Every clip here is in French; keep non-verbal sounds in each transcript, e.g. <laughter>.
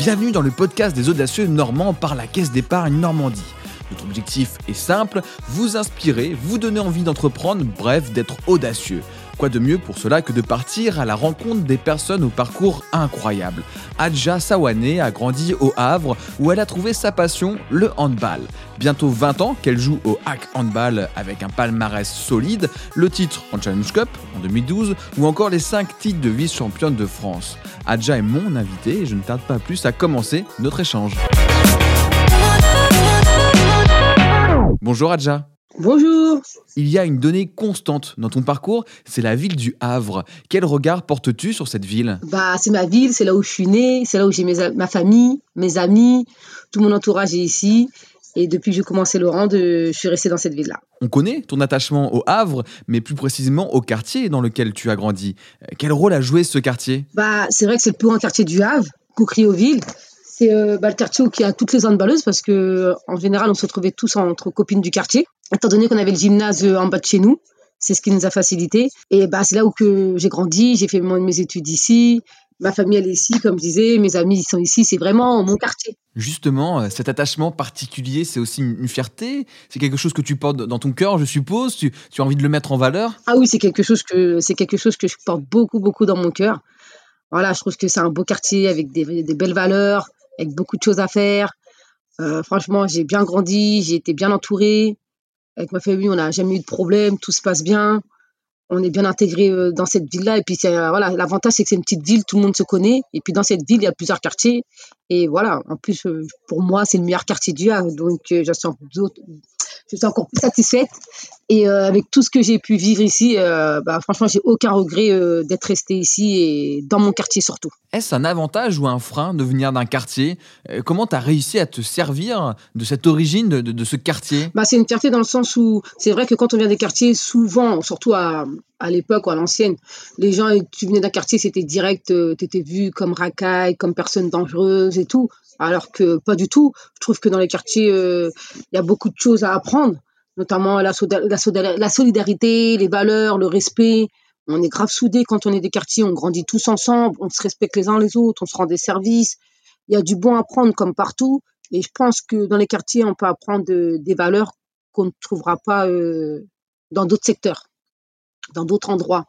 Bienvenue dans le podcast des audacieux normands par la Caisse d'épargne Normandie. Notre objectif est simple, vous inspirer, vous donner envie d'entreprendre, bref, d'être audacieux. Quoi de mieux pour cela que de partir à la rencontre des personnes au parcours incroyable Adja Sawane a grandi au Havre où elle a trouvé sa passion, le handball. Bientôt 20 ans qu'elle joue au hack handball avec un palmarès solide, le titre en Challenge Cup en 2012 ou encore les 5 titres de vice-championne de France. Adja est mon invité et je ne tarde pas plus à commencer notre échange. Bonjour Adja. Bonjour. Il y a une donnée constante dans ton parcours, c'est la ville du Havre. Quel regard portes-tu sur cette ville? Bah, c'est ma ville, c'est là où je suis née, c'est là où j'ai ma famille, mes amis, tout mon entourage est ici. Et depuis que j'ai commencé le rang, je suis restée dans cette ville-là. On connaît ton attachement au Havre, mais plus précisément au quartier dans lequel tu as grandi. Quel rôle a joué ce quartier? Bah, c'est vrai que c'est le plus grand quartier du Havre, Coucrioville. C'est euh, bah, le quartier où il y a toutes les handballeuses parce que en général, on se retrouvait tous entre copines du quartier étant donné qu'on avait le gymnase en bas de chez nous. C'est ce qui nous a facilité. Et bah, c'est là où que j'ai grandi, j'ai fait mes études ici. Ma famille, elle est ici, comme je disais, mes amis ils sont ici, c'est vraiment mon quartier. Justement, euh, cet attachement particulier, c'est aussi une fierté? C'est quelque chose que tu portes dans ton cœur, je suppose? Tu, tu, as envie de le mettre en valeur? Ah oui, c'est quelque, chose que, c'est quelque chose que je porte beaucoup, beaucoup dans mon cœur. Voilà, je trouve que c'est un beau quartier avec des, des, belles valeurs, avec beaucoup de choses à faire. Euh, franchement, j'ai bien grandi, j'ai été bien entourée. Avec ma famille, on n'a jamais eu de problème, tout se passe bien. On est bien intégré euh, dans cette ville-là. Et puis, voilà, l'avantage, c'est que c'est une petite ville, tout le monde se connaît. Et puis, dans cette ville, il y a plusieurs quartiers. Et voilà, en plus, euh, pour moi, c'est le meilleur quartier du Havre. Donc, euh, je suis encore plus satisfaite. Et euh, avec tout ce que j'ai pu vivre ici, euh, bah, franchement, j'ai aucun regret euh, d'être restée ici et dans mon quartier surtout. Est-ce un avantage ou un frein de venir d'un quartier? Comment tu as réussi à te servir de cette origine de, de, ce quartier? Bah, C'est une fierté dans le sens où c'est vrai que quand on vient des quartiers, souvent, surtout à, à l'époque ou à l'ancienne, les gens, tu venais d'un quartier, c'était direct, tu étais vu comme racaille, comme personne dangereuse et tout. Alors que pas du tout. Je trouve que dans les quartiers, il y a beaucoup de choses à apprendre notamment la, solidarité, les valeurs, le respect. On est grave soudés quand on est des quartiers, on grandit tous ensemble, on se respecte les uns les autres, on se rend des services. Il y a du bon à prendre comme partout. Et je pense que dans les quartiers, on peut apprendre des valeurs qu'on ne trouvera pas euh, dans d'autres secteurs, dans d'autres endroits.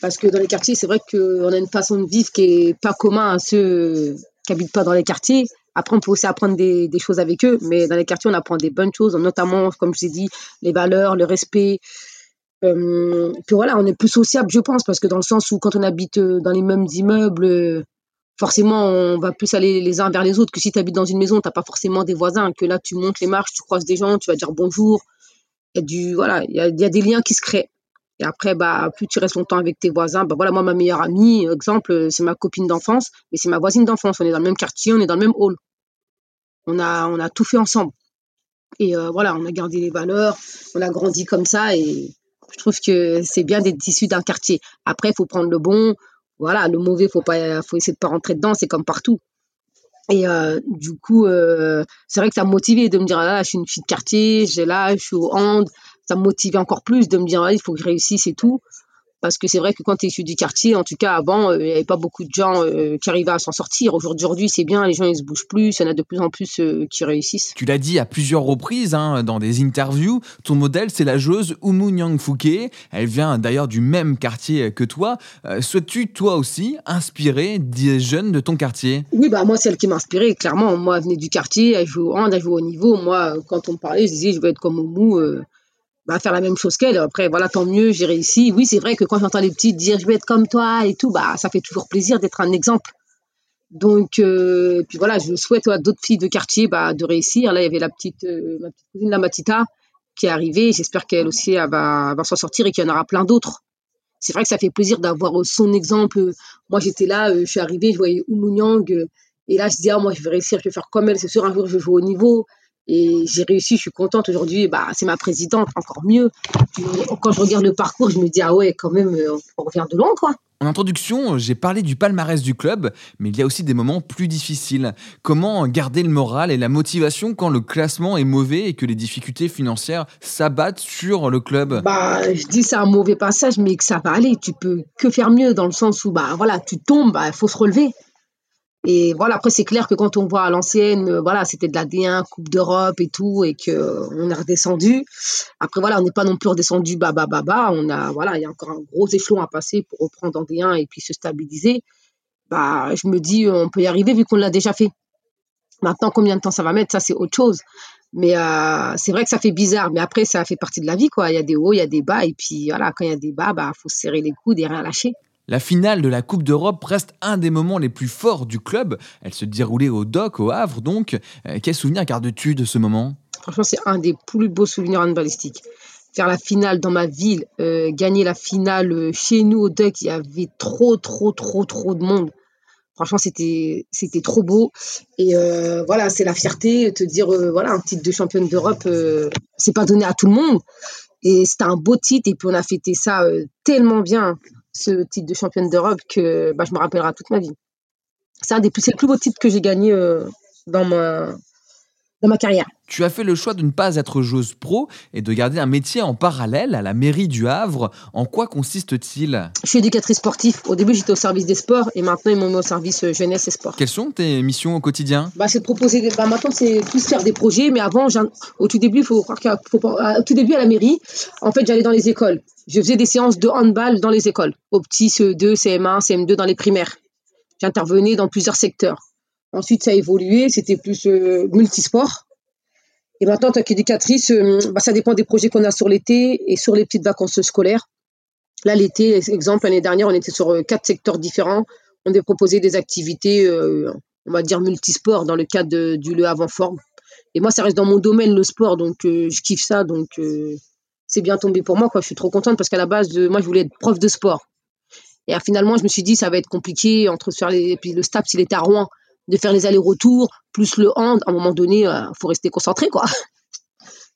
Parce que dans les quartiers, c'est vrai qu'on a une façon de vivre qui est pas commun à ceux qui habitent pas dans les quartiers. Après, on peut aussi apprendre des, des, choses avec eux, mais dans les quartiers, on apprend des bonnes choses, notamment, comme je l'ai dit, les valeurs, le respect. Euh, puis voilà, on est plus sociable, je pense, parce que dans le sens où quand on habite euh, dans les mêmes immeubles, euh, forcément, on va plus aller les uns vers les autres que si tu habites dans une maison, tu n'as pas forcément des voisins, que là, tu montes les marches, tu croises des gens, tu vas dire bonjour. Il voilà, y a des liens qui se créent. Et après, bah, plus tu restes longtemps avec tes voisins, bah voilà, moi, ma meilleure amie, exemple, c'est ma copine d'enfance, mais c'est ma voisine d'enfance. On est dans le même quartier, on est dans le même hall. On a, on a tout fait ensemble. Et euh, voilà, on a gardé les valeurs, on a grandi comme ça. Et je trouve que c'est bien d'être issu d'un quartier. Après, il faut prendre le bon. Voilà, le mauvais, faut pas, faut essayer de pas rentrer dedans. C'est comme partout. Et euh, du coup, euh, c'est vrai que ça me motivait de me dire, ah, là, je suis une fille de quartier, j'ai là, je suis au hand, ça me motivait encore plus de me dire, il faut que je réussisse et tout. Parce que c'est vrai que quand tu es issu du quartier, en tout cas avant, euh, il n'y avait pas beaucoup de gens euh, qui arrivaient à s'en sortir. Aujourd'hui, c'est bien, les gens ils se bougent plus, il y en a de plus en plus euh, qui réussissent. Tu l'as dit à plusieurs reprises hein, dans des interviews, ton modèle c'est la joueuse Umu Nyang Fuke. Elle vient d'ailleurs du même quartier que toi. Souhaites-tu toi aussi inspirer des jeunes de ton quartier? Oui, bah moi c'est elle qui m'a inspiré, clairement. Moi, elle venait du quartier, elle joue au hand, elle joue au niveau. Moi, quand on me parlait, je disais je veux être comme Umu bah, faire la même chose qu'elle. Après, voilà, tant mieux, j'ai réussi. Oui, c'est vrai que quand j'entends les petits dire je vais être comme toi et tout, bah, ça fait toujours plaisir d'être un exemple. Donc, euh, puis voilà, je souhaite à d'autres filles de quartier bah, de réussir. Là, il y avait la petite, euh, cousine, la Matita, qui est arrivée. J'espère qu'elle aussi va, va s'en sortir et qu'il y en aura plein d'autres. C'est vrai que ça fait plaisir d'avoir son exemple. Moi, j'étais là, euh, je suis arrivée, je voyais Oumunyang. et là, je dis, ah, moi, je vais réussir, je vais faire comme elle. C'est sûr, un jour, je vais jouer au niveau. Et j'ai réussi, je suis contente aujourd'hui. Bah, c'est ma présidente, encore mieux. Quand je regarde le parcours, je me dis, ah ouais, quand même, euh, on revient de loin, quoi. En introduction, j'ai parlé du palmarès du club, mais il y a aussi des moments plus difficiles. Comment garder le moral et la motivation quand le classement est mauvais et que les difficultés financières s'abattent sur le club? Bah, je dis c'est un mauvais passage, mais que ça va aller. Tu peux que faire mieux dans le sens où bah voilà, tu tombes, bah faut se relever. Et voilà, après, c'est clair que quand on voit à l'ancienne, euh, voilà, c'était de la D1, Coupe d'Europe et tout, et qu'on est redescendu. Après, voilà, on n'est pas non plus redescendu bas, bas, bas, bas. On a, voilà, il y a encore un gros échelon à passer pour reprendre en D1 et puis se stabiliser. Bah, je me dis, on peut y arriver vu qu'on l'a déjà fait. Maintenant, combien de temps ça va mettre, ça, c'est autre chose. Mais euh, c'est vrai que ça fait bizarre. Mais après, ça fait partie de la vie, quoi. Il y a des hauts, il y a des bas. Et puis, voilà, quand il y a des bas, bah, faut serrer les coudes et rien lâcher. La finale de la Coupe d'Europe reste un des moments les plus forts du club. Elle se déroulait au Doc, au Havre, donc. Euh, quel souvenir gardes-tu de ce moment? Franchement, c'est un des plus beaux souvenirs handballistiques. Faire la finale dans ma ville, euh, gagner la finale euh, chez nous au Doc, il y avait trop, trop, trop, trop de monde. Franchement, c'était trop beau. Et voilà, c'est la fierté, te dire, voilà, un titre de championne d'Europe, c'est pas donné à tout le monde. Et c'était un beau titre. Et puis, on a fêté ça tellement bien ce titre de championne d'Europe que bah, je me rappellerai toute ma vie. C'est un des plus, le plus beau titre que j'ai gagné euh, dans ma, dans ma carrière. Tu as fait le choix de ne pas être joueuse pro et de garder un métier en parallèle à la mairie du Havre. En quoi consiste-t-il? Je suis éducatrice sportive. Au début, j'étais au service des sports et maintenant, ils m'ont mis au service euh, jeunesse et sport. Quelles sont tes missions au quotidien? Bah, C'est de proposer. Bah, maintenant, c'est plus faire des projets, mais avant, au tout début, il faut croire qu'au tout début à la mairie, en fait, j'allais dans les écoles. Je faisais des séances de handball dans les écoles, au petit CE2, CM1, CM2 dans les primaires. J'intervenais dans plusieurs secteurs. Ensuite, ça a évolué, c'était plus euh, multisport. Et maintenant, en tant qu'éducatrice, euh, bah, ça dépend des projets qu'on a sur l'été et sur les petites vacances scolaires. Là, l'été, exemple, l'année dernière, on était sur euh, quatre secteurs différents. On a proposé des activités, euh, on va dire, multisport dans le cadre du Le Avant Forme. Et moi, ça reste dans mon domaine, le sport, donc je kiffe ça. Donc, c'est bien tombé pour moi. Quoi. Je suis trop contente parce qu'à la base, moi, je voulais être prof de sport. Et finalement, je me suis dit, ça va être compliqué entre faire les. Et puis le STAPS, il était à Rouen de faire les allers-retours, plus le hand, à un moment donné, il euh, faut rester concentré, quoi. <laughs>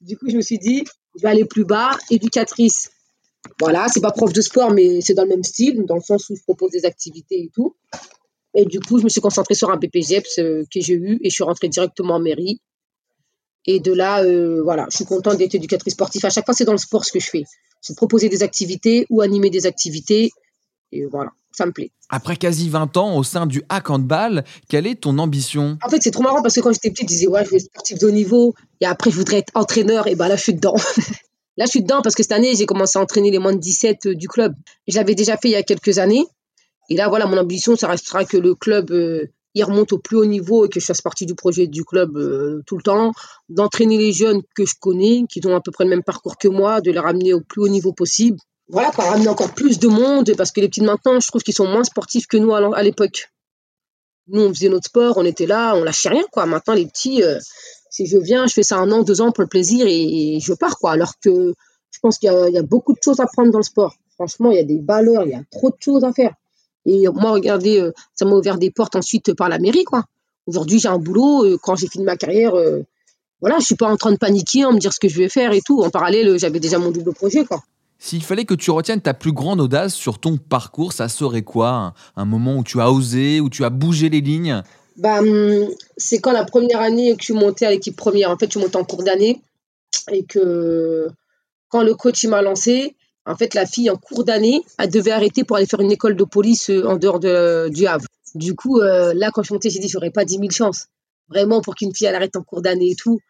Du coup, je me suis dit, je vais aller plus bas, éducatrice. Voilà, c'est pas prof de sport, mais c'est dans le même style, dans le sens où je propose des activités et tout. Et du coup, je me suis concentrée sur un PPGEPS euh, que j'ai eu et je suis rentrée directement en mairie. Et de là, euh, voilà, je suis contente d'être éducatrice sportive. À chaque fois, c'est dans le sport ce que je fais. C'est proposer des activités ou animer des activités. Et voilà ça me plaît. Après quasi 20 ans au sein du hack handball, quelle est ton ambition? En fait, c'est trop marrant parce que quand j'étais petite, je disais ouais, je vais être sportif de haut niveau et après je voudrais être entraîneur et ben là je suis dedans. <laughs> là je suis dedans parce que cette année, j'ai commencé à entraîner les moins de 17 euh, du club. Je l'avais déjà fait il y a quelques années et là voilà, mon ambition ça restera que le club euh, il remonte au plus haut niveau et que je fasse partie du projet du club euh, tout le temps, d'entraîner les jeunes que je connais, qui ont à peu près le même parcours que moi, de les ramener au plus haut niveau possible voilà, pour ramener encore plus de monde, parce que les petits maintenant, je trouve qu'ils sont moins sportifs que nous à l'époque. Nous, on faisait notre sport, on était là, on lâchait rien, quoi. Maintenant, les petits, euh, si je viens, je fais ça un an, deux ans pour le plaisir et, je pars, quoi. Alors que je pense qu'il y, a beaucoup de choses à prendre dans le sport. Franchement, il y a des valeurs, il y a trop de choses à faire. Et moi, regardez, euh, ça m'a ouvert des portes ensuite par la mairie, quoi. Aujourd'hui, j'ai un boulot. Euh, quand j'ai fini ma carrière, voilà, je suis pas en train de paniquer, en me dire ce que je vais faire et tout. En parallèle, j'avais déjà mon double projet, quoi. S'il fallait que tu retiennes ta plus grande audace sur ton parcours, ça serait quoi? Un, moment où tu as osé, où tu as bougé les lignes? Bah, hum, C'est quand la première année que je suis montée à l'équipe première. En fait, je suis montée en cours d'année et que quand le coach m'a lancé, en fait, la fille en cours d'année, elle devait arrêter pour aller faire une école de police euh, en dehors de, du Havre. Du coup, euh, là, quand je suis montée, j'ai dit, j'aurais pas 10 000 chances. Vraiment, pour qu'une fille, elle arrête en cours d'année et tout.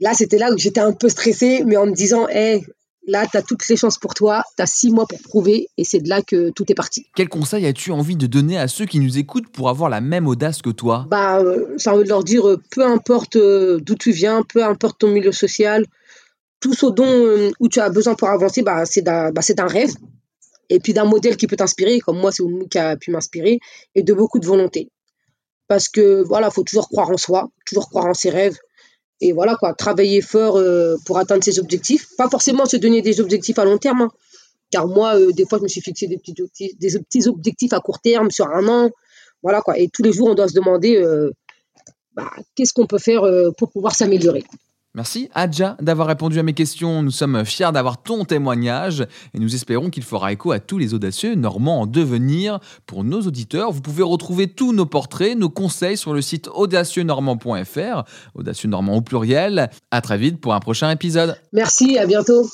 Là, c'était là où j'étais un peu stressée, mais en me disant, hé, Là, tu as toutes les chances pour toi, tu as six mois pour prouver, et c'est de là que tout est parti. Quel conseil as-tu envie de donner à ceux qui nous écoutent pour avoir la même audace que toi? Bah, euh, j'ai envie de leur dire, euh, peu importe euh, d'où tu viens, peu importe ton milieu social, tout ce dont où tu as besoin pour avancer, bah, c'est d'un bah, rêve, et puis d'un modèle qui peut t'inspirer, comme moi, c'est Oumou qui a pu m'inspirer, et de beaucoup de volonté. Parce que voilà, faut toujours croire en soi, toujours croire en ses rêves, et voilà quoi, travailler fort euh, pour atteindre ses objectifs. Pas forcément se donner des objectifs à long terme, hein. car moi, euh, des fois, je me suis fixé des petits, objectifs, objectifs à court terme sur un an. Voilà quoi, et tous les jours, on doit se demander euh, bah, qu'est-ce qu'on peut faire pour pouvoir s'améliorer. Merci Adja d'avoir répondu à mes questions. Nous sommes fiers d'avoir ton témoignage et nous espérons qu'il fera écho à tous les audacieux normands en devenir. Pour nos auditeurs, vous pouvez retrouver tous nos portraits, nos conseils sur le site audacieuxnormand.fr, audacieux normand au pluriel. À très vite pour un prochain épisode. Merci, à bientôt.